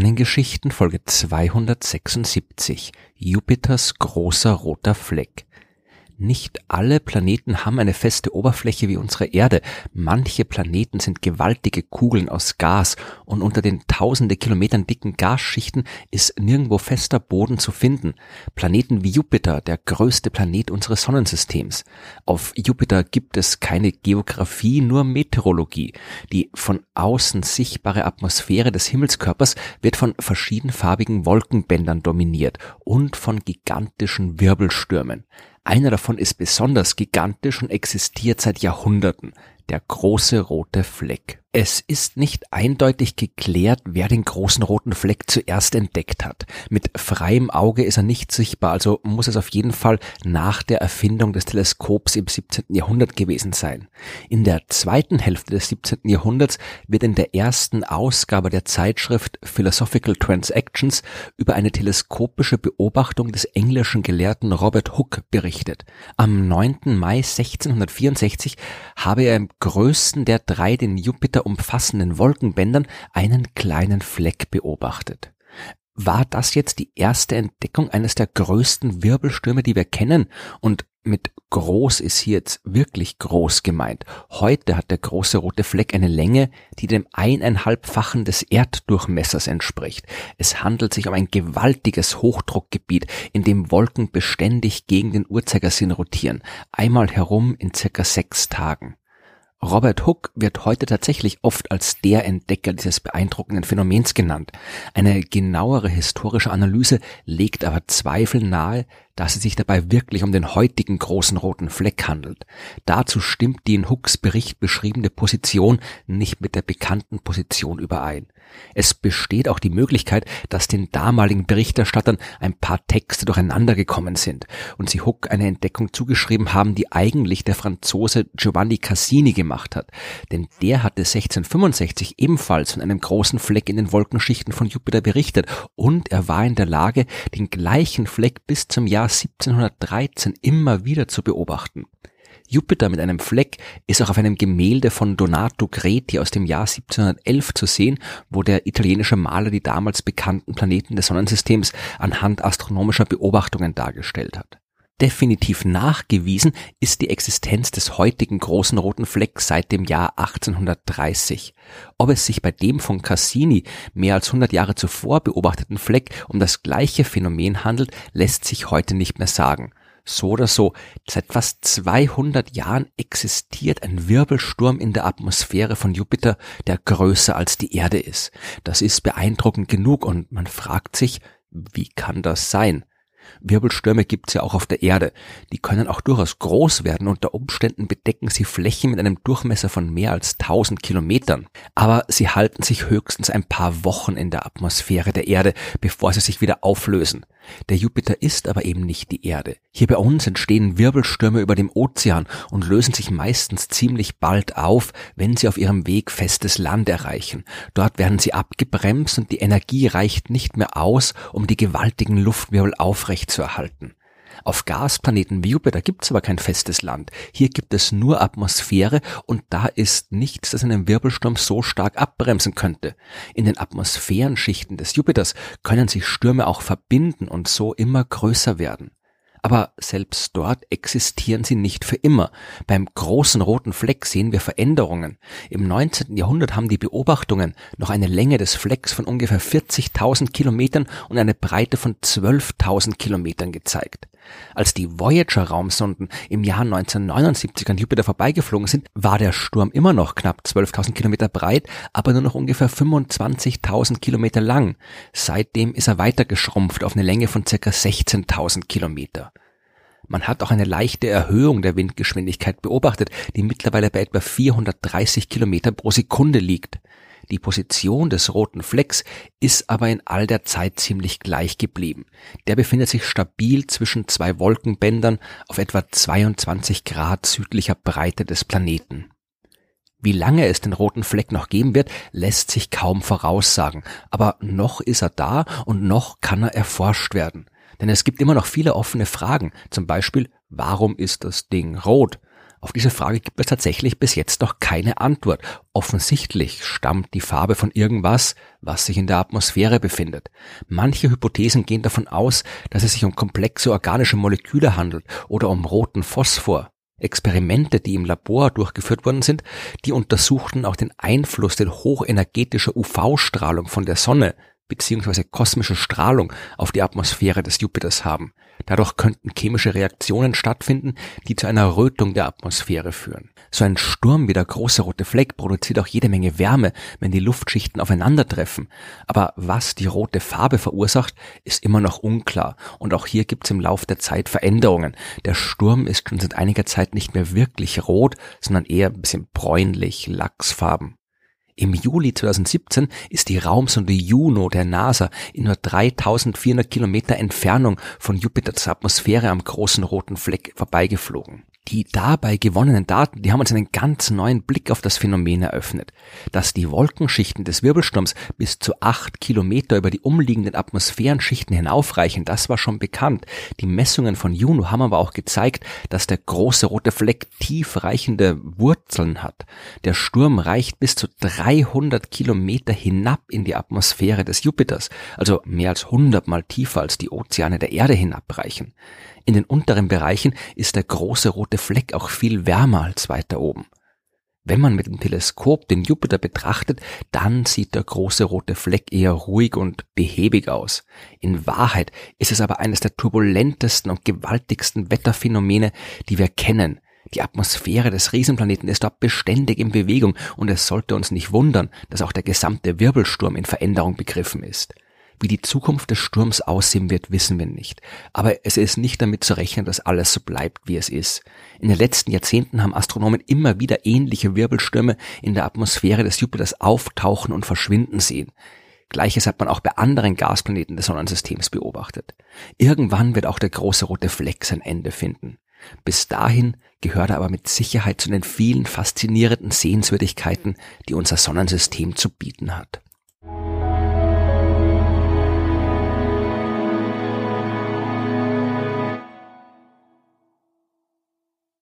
Sternengeschichten Folge 276 Jupiters großer roter Fleck nicht alle Planeten haben eine feste Oberfläche wie unsere Erde. Manche Planeten sind gewaltige Kugeln aus Gas und unter den tausende Kilometern dicken Gasschichten ist nirgendwo fester Boden zu finden. Planeten wie Jupiter, der größte Planet unseres Sonnensystems. Auf Jupiter gibt es keine Geografie, nur Meteorologie. Die von außen sichtbare Atmosphäre des Himmelskörpers wird von verschiedenfarbigen Wolkenbändern dominiert und von gigantischen Wirbelstürmen. Einer davon ist besonders gigantisch und existiert seit Jahrhunderten, der große rote Fleck. Es ist nicht eindeutig geklärt, wer den großen roten Fleck zuerst entdeckt hat. Mit freiem Auge ist er nicht sichtbar, also muss es auf jeden Fall nach der Erfindung des Teleskops im 17. Jahrhundert gewesen sein. In der zweiten Hälfte des 17. Jahrhunderts wird in der ersten Ausgabe der Zeitschrift Philosophical Transactions über eine teleskopische Beobachtung des englischen Gelehrten Robert Hooke berichtet. Am 9. Mai 1664 habe er im größten der drei den Jupiter umfassenden Wolkenbändern einen kleinen Fleck beobachtet. War das jetzt die erste Entdeckung eines der größten Wirbelstürme, die wir kennen? Und mit groß ist hier jetzt wirklich groß gemeint. Heute hat der große rote Fleck eine Länge, die dem eineinhalbfachen des Erddurchmessers entspricht. Es handelt sich um ein gewaltiges Hochdruckgebiet, in dem Wolken beständig gegen den Uhrzeigersinn rotieren, einmal herum in circa sechs Tagen. Robert Hooke wird heute tatsächlich oft als der Entdecker dieses beeindruckenden Phänomens genannt. Eine genauere historische Analyse legt aber Zweifel nahe, dass es sich dabei wirklich um den heutigen großen roten Fleck handelt. Dazu stimmt die in Hooks Bericht beschriebene Position nicht mit der bekannten Position überein. Es besteht auch die Möglichkeit, dass den damaligen Berichterstattern ein paar Texte durcheinander gekommen sind und sie Hook eine Entdeckung zugeschrieben haben, die eigentlich der Franzose Giovanni Cassini gemacht hat. Denn der hatte 1665 ebenfalls von einem großen Fleck in den Wolkenschichten von Jupiter berichtet und er war in der Lage, den gleichen Fleck bis zum Jahr 1713 immer wieder zu beobachten. Jupiter mit einem Fleck ist auch auf einem Gemälde von Donato Greti aus dem Jahr 1711 zu sehen, wo der italienische Maler die damals bekannten Planeten des Sonnensystems anhand astronomischer Beobachtungen dargestellt hat. Definitiv nachgewiesen ist die Existenz des heutigen großen roten Flecks seit dem Jahr 1830. Ob es sich bei dem von Cassini mehr als 100 Jahre zuvor beobachteten Fleck um das gleiche Phänomen handelt, lässt sich heute nicht mehr sagen so oder so, seit fast 200 Jahren existiert ein Wirbelsturm in der Atmosphäre von Jupiter, der größer als die Erde ist. Das ist beeindruckend genug und man fragt sich, wie kann das sein? Wirbelstürme gibt's ja auch auf der Erde. Die können auch durchaus groß werden. Unter Umständen bedecken sie Flächen mit einem Durchmesser von mehr als 1000 Kilometern. Aber sie halten sich höchstens ein paar Wochen in der Atmosphäre der Erde, bevor sie sich wieder auflösen. Der Jupiter ist aber eben nicht die Erde. Hier bei uns entstehen Wirbelstürme über dem Ozean und lösen sich meistens ziemlich bald auf, wenn sie auf ihrem Weg festes Land erreichen. Dort werden sie abgebremst und die Energie reicht nicht mehr aus, um die gewaltigen Luftwirbel aufrechtzuerhalten. Auf Gasplaneten wie Jupiter gibt es aber kein festes Land. Hier gibt es nur Atmosphäre und da ist nichts, das einen Wirbelsturm so stark abbremsen könnte. In den Atmosphärenschichten des Jupiters können sich Stürme auch verbinden und so immer größer werden. Aber selbst dort existieren sie nicht für immer. Beim großen roten Fleck sehen wir Veränderungen. Im 19. Jahrhundert haben die Beobachtungen noch eine Länge des Flecks von ungefähr 40.000 Kilometern und eine Breite von 12.000 Kilometern gezeigt. Als die Voyager-Raumsonden im Jahr 1979 an Jupiter vorbeigeflogen sind, war der Sturm immer noch knapp 12.000 Kilometer breit, aber nur noch ungefähr 25.000 Kilometer lang. Seitdem ist er weiter geschrumpft auf eine Länge von circa 16.000 Kilometer. Man hat auch eine leichte Erhöhung der Windgeschwindigkeit beobachtet, die mittlerweile bei etwa 430 Kilometer pro Sekunde liegt. Die Position des roten Flecks ist aber in all der Zeit ziemlich gleich geblieben. Der befindet sich stabil zwischen zwei Wolkenbändern auf etwa 22 Grad südlicher Breite des Planeten. Wie lange es den roten Fleck noch geben wird, lässt sich kaum voraussagen, aber noch ist er da und noch kann er erforscht werden. Denn es gibt immer noch viele offene Fragen, zum Beispiel, warum ist das Ding rot? Auf diese Frage gibt es tatsächlich bis jetzt noch keine Antwort. Offensichtlich stammt die Farbe von irgendwas, was sich in der Atmosphäre befindet. Manche Hypothesen gehen davon aus, dass es sich um komplexe organische Moleküle handelt oder um roten Phosphor. Experimente, die im Labor durchgeführt worden sind, die untersuchten auch den Einfluss der hochenergetischer UV-Strahlung von der Sonne bzw. kosmische Strahlung auf die Atmosphäre des Jupiters haben. Dadurch könnten chemische Reaktionen stattfinden, die zu einer Rötung der Atmosphäre führen. So ein Sturm wie der große rote Fleck produziert auch jede Menge Wärme, wenn die Luftschichten aufeinandertreffen. Aber was die rote Farbe verursacht, ist immer noch unklar. Und auch hier gibt es im Laufe der Zeit Veränderungen. Der Sturm ist schon seit einiger Zeit nicht mehr wirklich rot, sondern eher ein bisschen bräunlich, lachsfarben. Im Juli 2017 ist die Raumsonde Juno der NASA in nur 3400 Kilometer Entfernung von Jupiters Atmosphäre am großen roten Fleck vorbeigeflogen. Die dabei gewonnenen Daten, die haben uns einen ganz neuen Blick auf das Phänomen eröffnet. Dass die Wolkenschichten des Wirbelsturms bis zu acht Kilometer über die umliegenden Atmosphärenschichten hinaufreichen, das war schon bekannt. Die Messungen von Juno haben aber auch gezeigt, dass der große rote Fleck tiefreichende Wurzeln hat. Der Sturm reicht bis zu 300 Kilometer hinab in die Atmosphäre des Jupiters, also mehr als 100 mal tiefer als die Ozeane der Erde hinabreichen. In den unteren Bereichen ist der große rote Fleck auch viel wärmer als weiter oben. Wenn man mit dem Teleskop den Jupiter betrachtet, dann sieht der große rote Fleck eher ruhig und behäbig aus. In Wahrheit ist es aber eines der turbulentesten und gewaltigsten Wetterphänomene, die wir kennen. Die Atmosphäre des Riesenplaneten ist dort beständig in Bewegung und es sollte uns nicht wundern, dass auch der gesamte Wirbelsturm in Veränderung begriffen ist. Wie die Zukunft des Sturms aussehen wird, wissen wir nicht. Aber es ist nicht damit zu rechnen, dass alles so bleibt, wie es ist. In den letzten Jahrzehnten haben Astronomen immer wieder ähnliche Wirbelstürme in der Atmosphäre des Jupiters auftauchen und verschwinden sehen. Gleiches hat man auch bei anderen Gasplaneten des Sonnensystems beobachtet. Irgendwann wird auch der große rote Fleck sein Ende finden. Bis dahin gehört er aber mit Sicherheit zu den vielen faszinierenden Sehenswürdigkeiten, die unser Sonnensystem zu bieten hat.